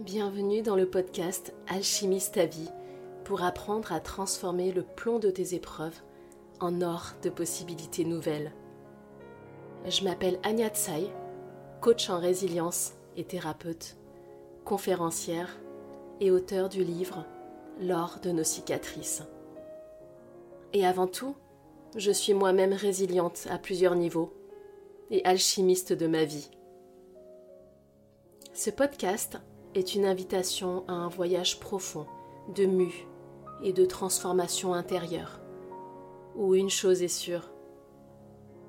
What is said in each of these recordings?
Bienvenue dans le podcast Alchimiste ta vie pour apprendre à transformer le plomb de tes épreuves en or de possibilités nouvelles. Je m'appelle Anya Tsai, coach en résilience et thérapeute, conférencière et auteur du livre L'or de nos cicatrices. Et avant tout, je suis moi-même résiliente à plusieurs niveaux et alchimiste de ma vie. Ce podcast est une invitation à un voyage profond de mue et de transformation intérieure, où une chose est sûre,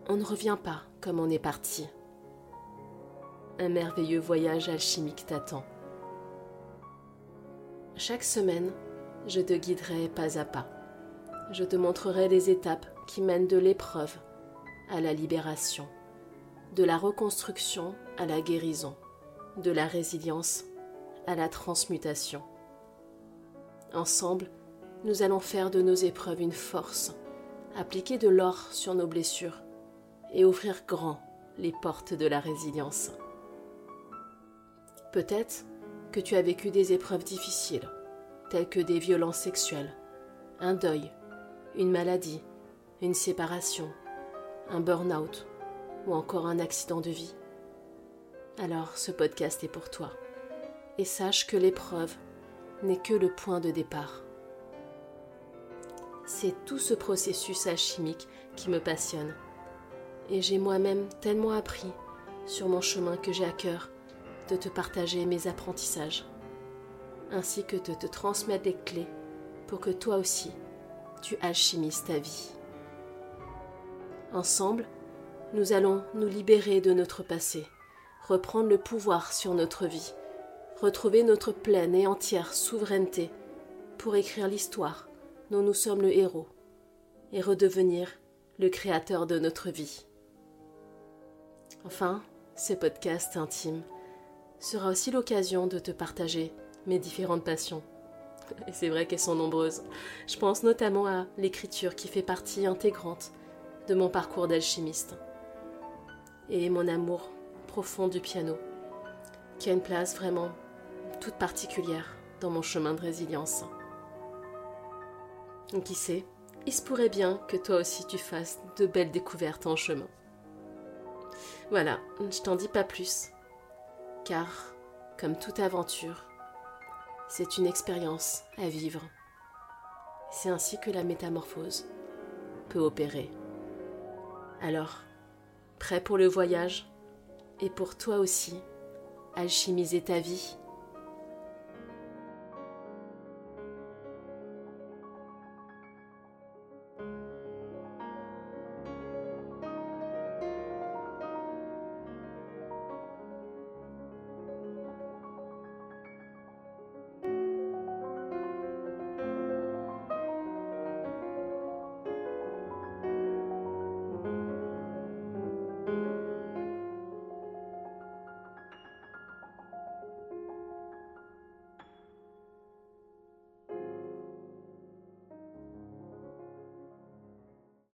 on ne revient pas comme on est parti. Un merveilleux voyage alchimique t'attend. Chaque semaine, je te guiderai pas à pas. Je te montrerai les étapes qui mènent de l'épreuve à la libération, de la reconstruction à la guérison, de la résilience à la transmutation. Ensemble, nous allons faire de nos épreuves une force, appliquer de l'or sur nos blessures et ouvrir grand les portes de la résilience. Peut-être que tu as vécu des épreuves difficiles, telles que des violences sexuelles, un deuil, une maladie, une séparation, un burn-out ou encore un accident de vie. Alors ce podcast est pour toi. Et sache que l'épreuve n'est que le point de départ. C'est tout ce processus alchimique qui me passionne. Et j'ai moi-même tellement appris sur mon chemin que j'ai à cœur de te partager mes apprentissages, ainsi que de te transmettre des clés pour que toi aussi, tu alchimises ta vie. Ensemble, nous allons nous libérer de notre passé, reprendre le pouvoir sur notre vie, retrouver notre pleine et entière souveraineté pour écrire l'histoire dont nous sommes le héros et redevenir le créateur de notre vie. Enfin, ce podcast intime sera aussi l'occasion de te partager mes différentes passions. Et c'est vrai qu'elles sont nombreuses. Je pense notamment à l'écriture qui fait partie intégrante de mon parcours d'alchimiste. Et mon amour profond du piano, qui a une place vraiment toute particulière dans mon chemin de résilience. Qui sait, il se pourrait bien que toi aussi tu fasses de belles découvertes en chemin. Voilà, je t'en dis pas plus, car, comme toute aventure, c'est une expérience à vivre. C'est ainsi que la métamorphose peut opérer. Alors, prêt pour le voyage et pour toi aussi, alchimiser ta vie